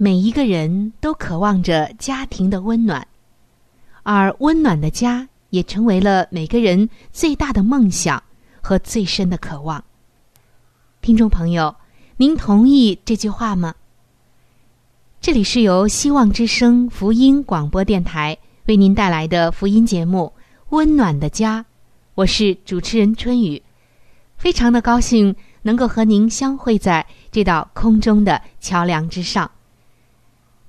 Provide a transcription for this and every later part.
每一个人都渴望着家庭的温暖，而温暖的家也成为了每个人最大的梦想和最深的渴望。听众朋友，您同意这句话吗？这里是由希望之声福音广播电台为您带来的福音节目《温暖的家》，我是主持人春雨，非常的高兴能够和您相会在这道空中的桥梁之上。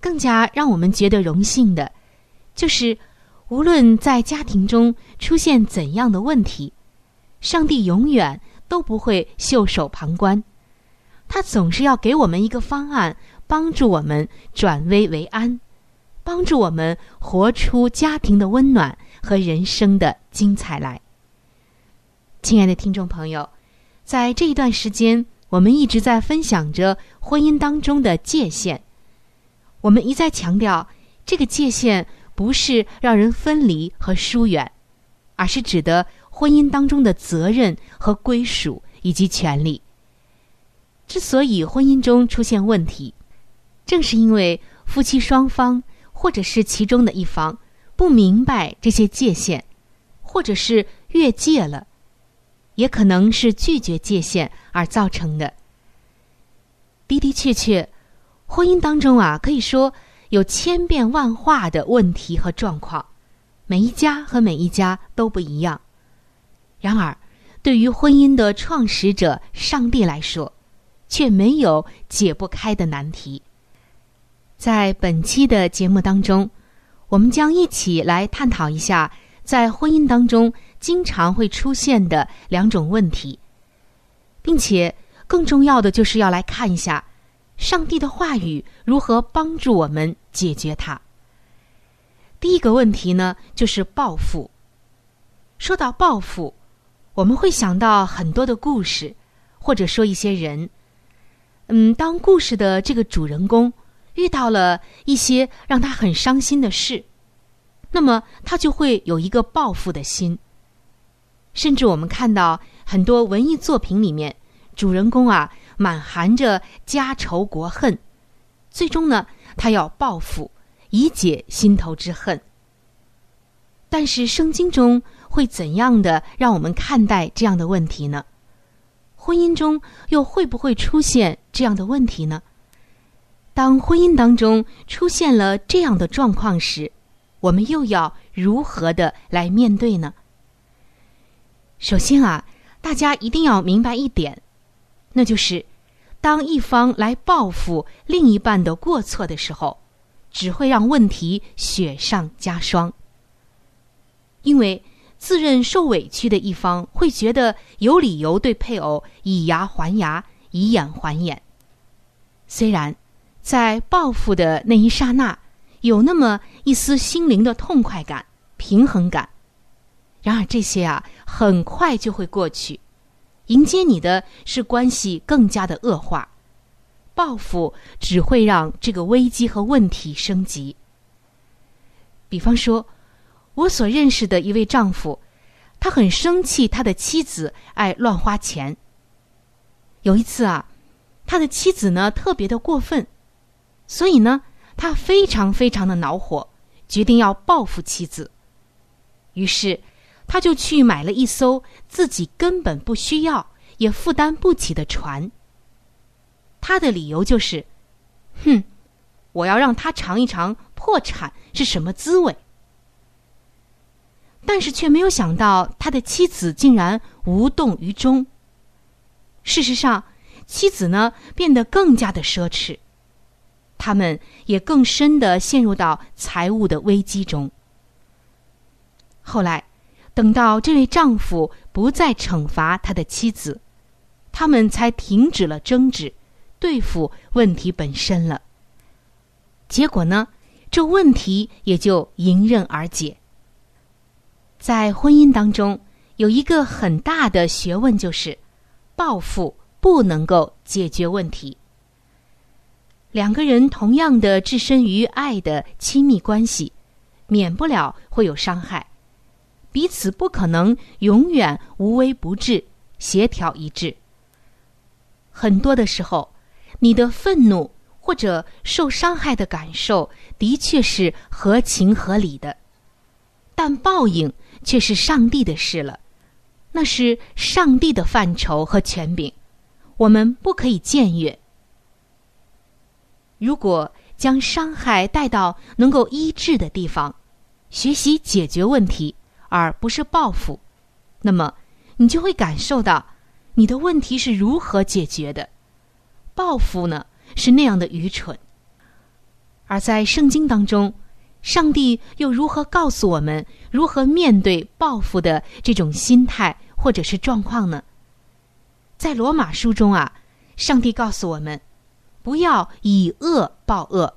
更加让我们觉得荣幸的，就是无论在家庭中出现怎样的问题，上帝永远都不会袖手旁观，他总是要给我们一个方案，帮助我们转危为安，帮助我们活出家庭的温暖和人生的精彩来。亲爱的听众朋友，在这一段时间，我们一直在分享着婚姻当中的界限。我们一再强调，这个界限不是让人分离和疏远，而是指的婚姻当中的责任和归属以及权利。之所以婚姻中出现问题，正是因为夫妻双方或者是其中的一方不明白这些界限，或者是越界了，也可能是拒绝界限而造成的。的的确确。婚姻当中啊，可以说有千变万化的问题和状况，每一家和每一家都不一样。然而，对于婚姻的创始者上帝来说，却没有解不开的难题。在本期的节目当中，我们将一起来探讨一下，在婚姻当中经常会出现的两种问题，并且更重要的就是要来看一下。上帝的话语如何帮助我们解决它？第一个问题呢，就是报复。说到报复，我们会想到很多的故事，或者说一些人。嗯，当故事的这个主人公遇到了一些让他很伤心的事，那么他就会有一个报复的心。甚至我们看到很多文艺作品里面，主人公啊。满含着家仇国恨，最终呢，他要报复，以解心头之恨。但是圣经中会怎样的让我们看待这样的问题呢？婚姻中又会不会出现这样的问题呢？当婚姻当中出现了这样的状况时，我们又要如何的来面对呢？首先啊，大家一定要明白一点，那就是。当一方来报复另一半的过错的时候，只会让问题雪上加霜。因为自认受委屈的一方会觉得有理由对配偶以牙还牙、以眼还眼。虽然在报复的那一刹那有那么一丝心灵的痛快感、平衡感，然而这些啊很快就会过去。迎接你的是关系更加的恶化，报复只会让这个危机和问题升级。比方说，我所认识的一位丈夫，他很生气他的妻子爱乱花钱。有一次啊，他的妻子呢特别的过分，所以呢，他非常非常的恼火，决定要报复妻子。于是，他就去买了一艘自己根本不需要也负担不起的船。他的理由就是：“哼，我要让他尝一尝破产是什么滋味。”但是却没有想到，他的妻子竟然无动于衷。事实上，妻子呢变得更加的奢侈，他们也更深的陷入到财务的危机中。后来，等到这位丈夫不再惩罚他的妻子，他们才停止了争执，对付问题本身了。结果呢，这问题也就迎刃而解。在婚姻当中，有一个很大的学问就是。报复不能够解决问题。两个人同样的置身于爱的亲密关系，免不了会有伤害，彼此不可能永远无微不至、协调一致。很多的时候，你的愤怒或者受伤害的感受的确是合情合理的，但报应却是上帝的事了。那是上帝的范畴和权柄，我们不可以僭越。如果将伤害带到能够医治的地方，学习解决问题，而不是报复，那么你就会感受到你的问题是如何解决的。报复呢，是那样的愚蠢。而在圣经当中，上帝又如何告诉我们如何面对报复的这种心态或者是状况呢？在罗马书中啊，上帝告诉我们，不要以恶报恶，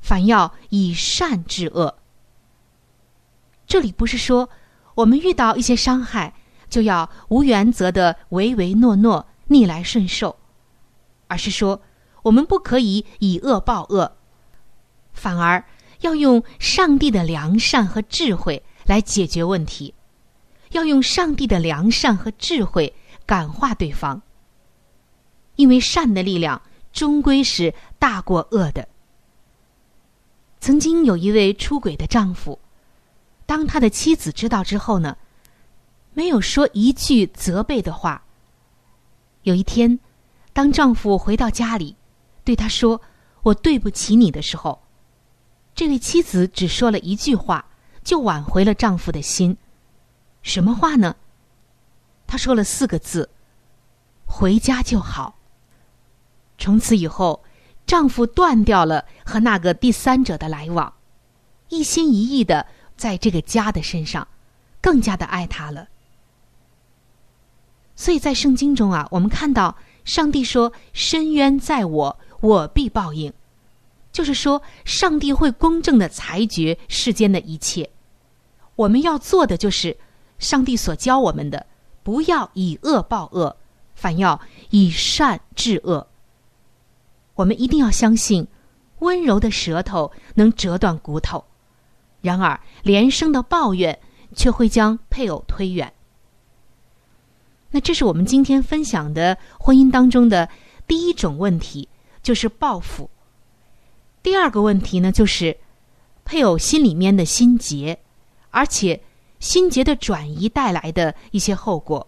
反要以善治恶。这里不是说我们遇到一些伤害就要无原则的唯唯诺诺、逆来顺受，而是说我们不可以以恶报恶，反而。要用上帝的良善和智慧来解决问题，要用上帝的良善和智慧感化对方。因为善的力量终归是大过恶的。曾经有一位出轨的丈夫，当他的妻子知道之后呢，没有说一句责备的话。有一天，当丈夫回到家里，对他说：“我对不起你”的时候。这位妻子只说了一句话，就挽回了丈夫的心。什么话呢？她说了四个字：“回家就好。”从此以后，丈夫断掉了和那个第三者的来往，一心一意的在这个家的身上，更加的爱他了。所以在圣经中啊，我们看到上帝说：“深渊在我，我必报应。”就是说，上帝会公正的裁决世间的一切。我们要做的就是，上帝所教我们的，不要以恶报恶，反要以善治恶。我们一定要相信，温柔的舌头能折断骨头，然而连声的抱怨却会将配偶推远。那这是我们今天分享的婚姻当中的第一种问题，就是报复。第二个问题呢，就是配偶心里面的心结，而且心结的转移带来的一些后果。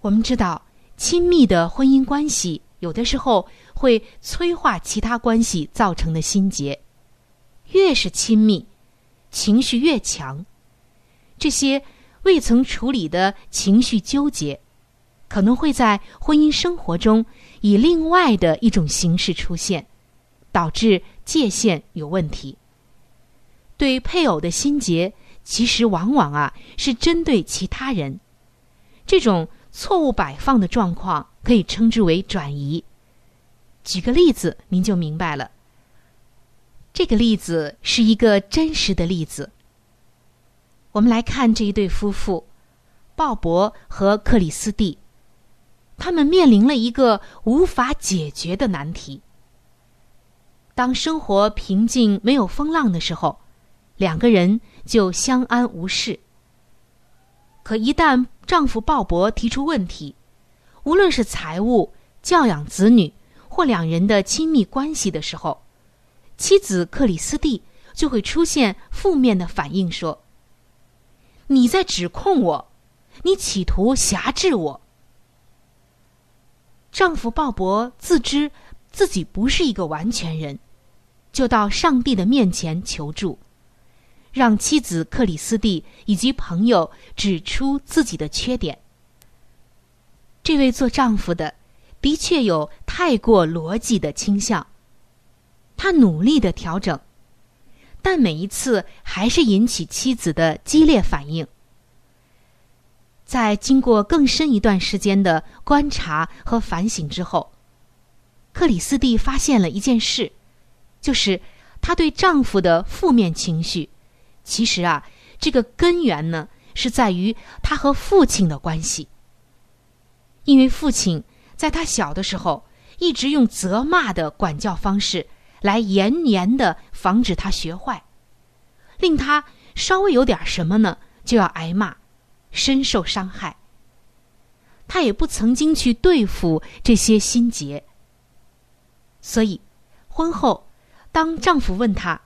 我们知道，亲密的婚姻关系有的时候会催化其他关系造成的心结，越是亲密，情绪越强，这些未曾处理的情绪纠结，可能会在婚姻生活中以另外的一种形式出现。导致界限有问题。对配偶的心结，其实往往啊是针对其他人。这种错误摆放的状况，可以称之为转移。举个例子，您就明白了。这个例子是一个真实的例子。我们来看这一对夫妇，鲍勃和克里斯蒂。他们面临了一个无法解决的难题。当生活平静、没有风浪的时候，两个人就相安无事。可一旦丈夫鲍勃提出问题，无论是财务、教养子女或两人的亲密关系的时候，妻子克里斯蒂就会出现负面的反应，说：“你在指控我，你企图辖制我。”丈夫鲍勃自知自己不是一个完全人。就到上帝的面前求助，让妻子克里斯蒂以及朋友指出自己的缺点。这位做丈夫的的确有太过逻辑的倾向，他努力的调整，但每一次还是引起妻子的激烈反应。在经过更深一段时间的观察和反省之后，克里斯蒂发现了一件事。就是她对丈夫的负面情绪，其实啊，这个根源呢是在于她和父亲的关系。因为父亲在她小的时候一直用责骂的管教方式来延年的防止她学坏，令她稍微有点什么呢就要挨骂，深受伤害。她也不曾经去对付这些心结，所以婚后。当丈夫问她：“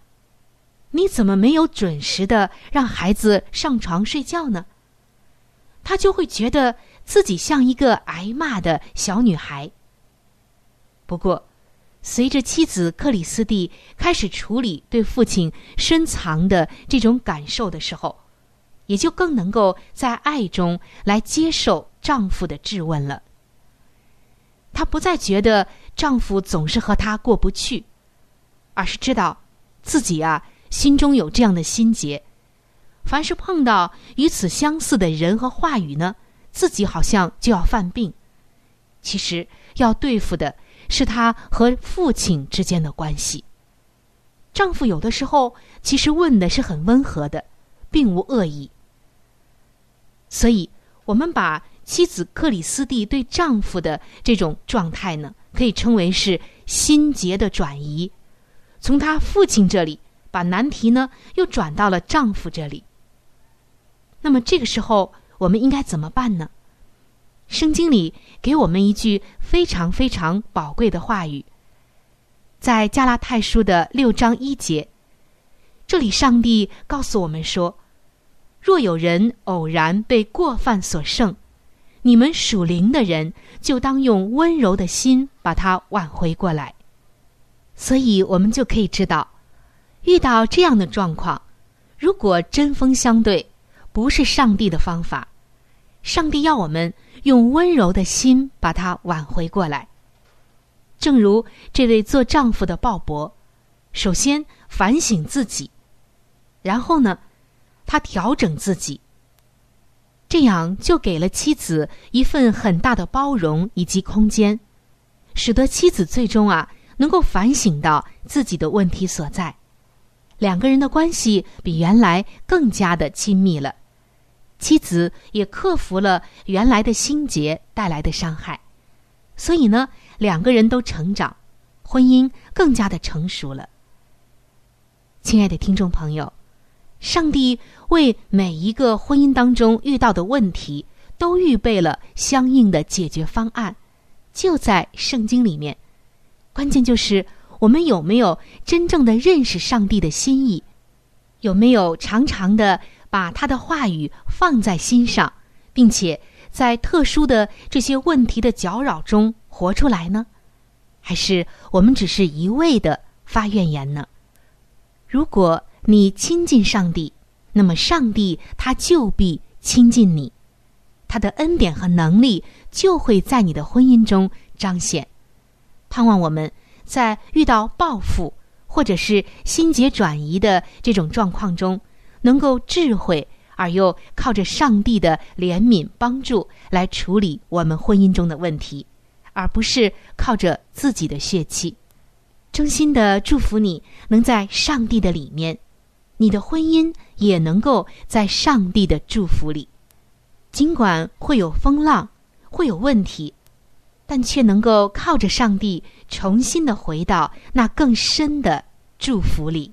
你怎么没有准时的让孩子上床睡觉呢？”她就会觉得自己像一个挨骂的小女孩。不过，随着妻子克里斯蒂开始处理对父亲深藏的这种感受的时候，也就更能够在爱中来接受丈夫的质问了。她不再觉得丈夫总是和她过不去。而是知道，自己啊心中有这样的心结，凡是碰到与此相似的人和话语呢，自己好像就要犯病。其实要对付的是他和父亲之间的关系。丈夫有的时候其实问的是很温和的，并无恶意。所以，我们把妻子克里斯蒂对丈夫的这种状态呢，可以称为是心结的转移。从她父亲这里把难题呢又转到了丈夫这里。那么这个时候我们应该怎么办呢？圣经里给我们一句非常非常宝贵的话语，在加拉太书的六章一节，这里上帝告诉我们说：“若有人偶然被过犯所胜，你们属灵的人就当用温柔的心把他挽回过来。”所以，我们就可以知道，遇到这样的状况，如果针锋相对，不是上帝的方法。上帝要我们用温柔的心把它挽回过来。正如这位做丈夫的鲍勃，首先反省自己，然后呢，他调整自己，这样就给了妻子一份很大的包容以及空间，使得妻子最终啊。能够反省到自己的问题所在，两个人的关系比原来更加的亲密了。妻子也克服了原来的心结带来的伤害，所以呢，两个人都成长，婚姻更加的成熟了。亲爱的听众朋友，上帝为每一个婚姻当中遇到的问题都预备了相应的解决方案，就在圣经里面。关键就是我们有没有真正的认识上帝的心意，有没有常常的把他的话语放在心上，并且在特殊的这些问题的搅扰中活出来呢？还是我们只是一味的发怨言呢？如果你亲近上帝，那么上帝他就必亲近你，他的恩典和能力就会在你的婚姻中彰显。盼望我们在遇到报复或者是心结转移的这种状况中，能够智慧而又靠着上帝的怜悯帮助来处理我们婚姻中的问题，而不是靠着自己的血气。衷心的祝福你能在上帝的里面，你的婚姻也能够在上帝的祝福里。尽管会有风浪，会有问题，但却能够靠着上帝重新的回到那更深的祝福里。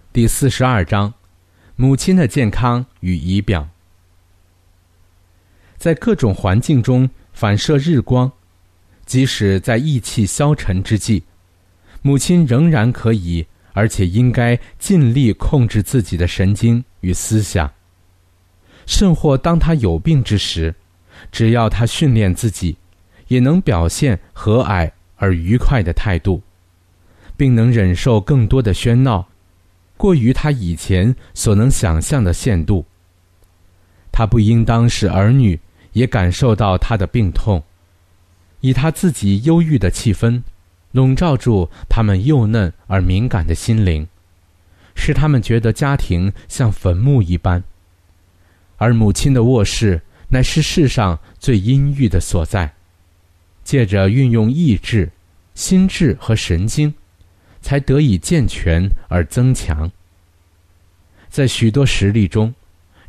第四十二章，母亲的健康与仪表，在各种环境中反射日光，即使在意气消沉之际，母亲仍然可以，而且应该尽力控制自己的神经与思想。甚或当她有病之时，只要她训练自己，也能表现和蔼而愉快的态度，并能忍受更多的喧闹。过于他以前所能想象的限度。他不应当使儿女也感受到他的病痛，以他自己忧郁的气氛，笼罩住他们幼嫩而敏感的心灵，使他们觉得家庭像坟墓一般。而母亲的卧室乃是世上最阴郁的所在，借着运用意志、心智和神经。才得以健全而增强。在许多实例中，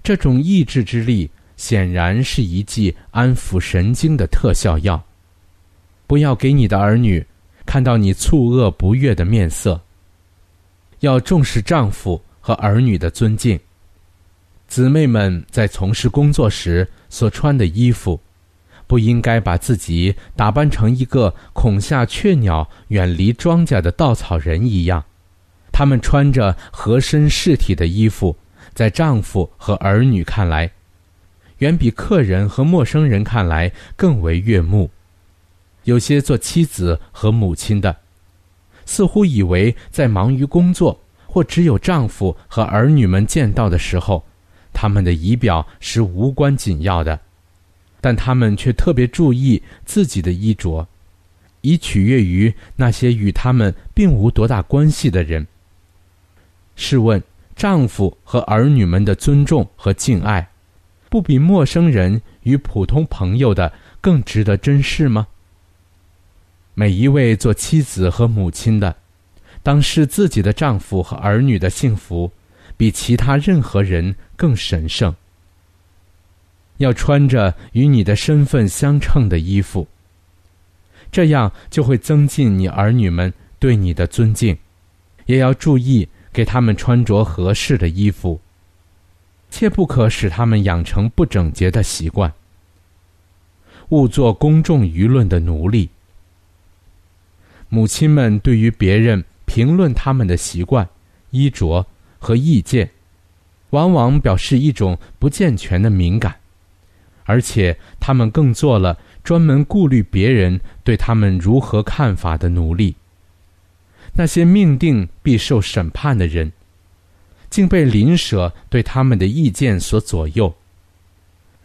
这种意志之力显然是一剂安抚神经的特效药。不要给你的儿女看到你蹙恶不悦的面色。要重视丈夫和儿女的尊敬。姊妹们在从事工作时所穿的衣服。不应该把自己打扮成一个恐吓雀鸟远离庄稼的稻草人一样。他们穿着合身饰体的衣服，在丈夫和儿女看来，远比客人和陌生人看来更为悦目。有些做妻子和母亲的，似乎以为在忙于工作或只有丈夫和儿女们见到的时候，他们的仪表是无关紧要的。但他们却特别注意自己的衣着，以取悦于那些与他们并无多大关系的人。试问，丈夫和儿女们的尊重和敬爱，不比陌生人与普通朋友的更值得珍视吗？每一位做妻子和母亲的，当视自己的丈夫和儿女的幸福，比其他任何人更神圣。要穿着与你的身份相称的衣服，这样就会增进你儿女们对你的尊敬。也要注意给他们穿着合适的衣服，切不可使他们养成不整洁的习惯。勿做公众舆论的奴隶。母亲们对于别人评论他们的习惯、衣着和意见，往往表示一种不健全的敏感。而且，他们更做了专门顾虑别人对他们如何看法的奴隶。那些命定必受审判的人，竟被邻舍对他们的意见所左右，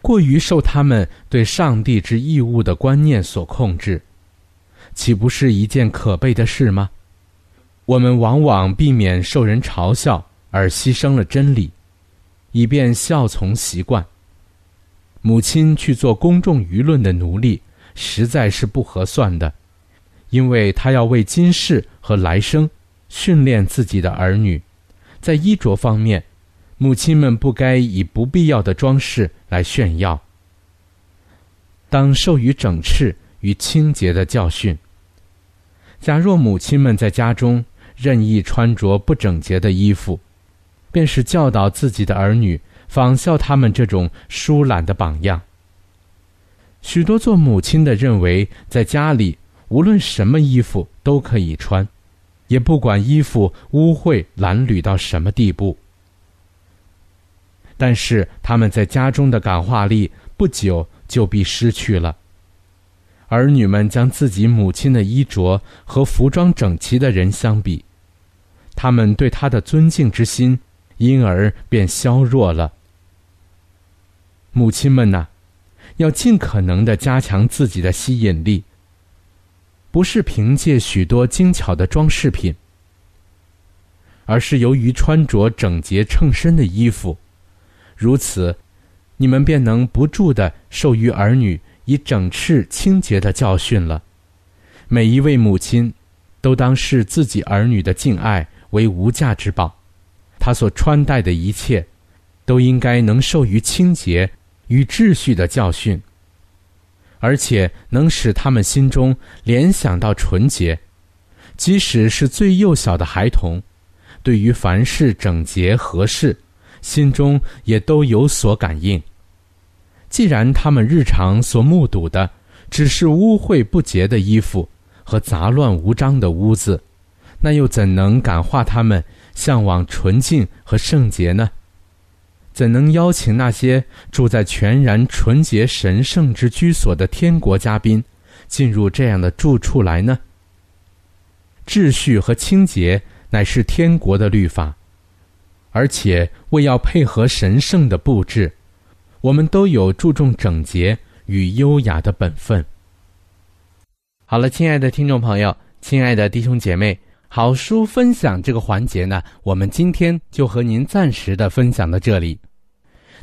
过于受他们对上帝之义务的观念所控制，岂不是一件可悲的事吗？我们往往避免受人嘲笑而牺牲了真理，以便效从习惯。母亲去做公众舆论的奴隶，实在是不合算的，因为她要为今世和来生训练自己的儿女。在衣着方面，母亲们不该以不必要的装饰来炫耀。当授予整饬与清洁的教训。假若母亲们在家中任意穿着不整洁的衣服，便是教导自己的儿女。仿效他们这种疏懒的榜样。许多做母亲的认为，在家里无论什么衣服都可以穿，也不管衣服污秽褴褛到什么地步。但是他们在家中的感化力不久就必失去了。儿女们将自己母亲的衣着和服装整齐的人相比，他们对她的尊敬之心因而便削弱了。母亲们呐，要尽可能的加强自己的吸引力，不是凭借许多精巧的装饰品，而是由于穿着整洁称身的衣服，如此，你们便能不住的受于儿女以整饬清洁的教训了。每一位母亲，都当视自己儿女的敬爱为无价之宝，她所穿戴的一切，都应该能受于清洁。与秩序的教训，而且能使他们心中联想到纯洁，即使是最幼小的孩童，对于凡事整洁合适，心中也都有所感应。既然他们日常所目睹的只是污秽不洁的衣服和杂乱无章的屋子，那又怎能感化他们向往纯净和圣洁呢？怎能邀请那些住在全然纯洁神圣之居所的天国嘉宾进入这样的住处来呢？秩序和清洁乃是天国的律法，而且为要配合神圣的布置，我们都有注重整洁与优雅的本分。好了，亲爱的听众朋友，亲爱的弟兄姐妹，好书分享这个环节呢，我们今天就和您暂时的分享到这里。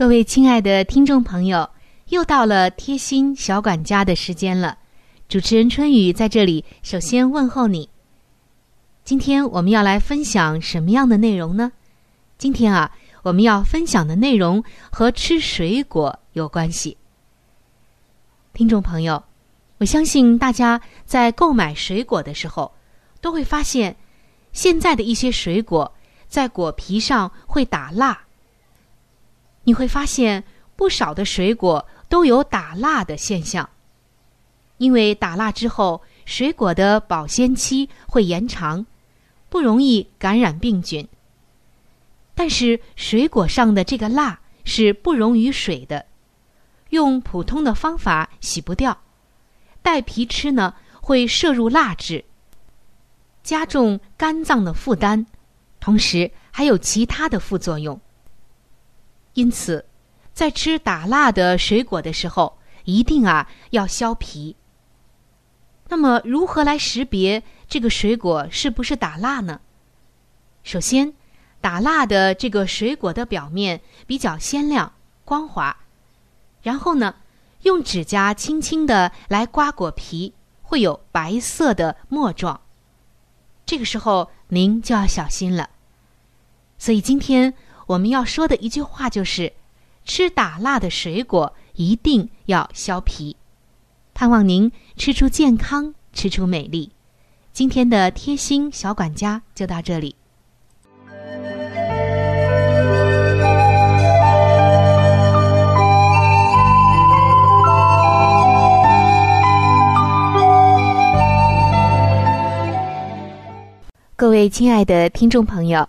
各位亲爱的听众朋友。又到了贴心小管家的时间了，主持人春雨在这里首先问候你。今天我们要来分享什么样的内容呢？今天啊，我们要分享的内容和吃水果有关系。听众朋友，我相信大家在购买水果的时候，都会发现，现在的一些水果在果皮上会打蜡。你会发现不少的水果。都有打蜡的现象，因为打蜡之后，水果的保鲜期会延长，不容易感染病菌。但是水果上的这个蜡是不溶于水的，用普通的方法洗不掉，带皮吃呢会摄入蜡质，加重肝脏的负担，同时还有其他的副作用。因此。在吃打蜡的水果的时候，一定啊要削皮。那么，如何来识别这个水果是不是打蜡呢？首先，打蜡的这个水果的表面比较鲜亮、光滑。然后呢，用指甲轻轻的来刮果皮，会有白色的沫状。这个时候您就要小心了。所以今天我们要说的一句话就是：吃打蜡的水果一定要削皮。盼望您吃出健康，吃出美丽。今天的贴心小管家就到这里。各位亲爱的听众朋友，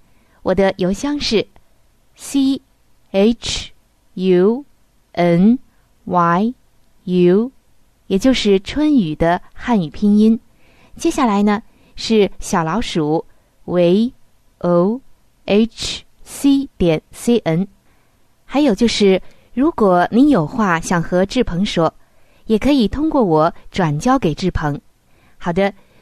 我的邮箱是 c h u。n y u，也就是春雨的汉语拼音。接下来呢是小老鼠 v o h c 点 c n。还有就是，如果您有话想和志鹏说，也可以通过我转交给志鹏。好的，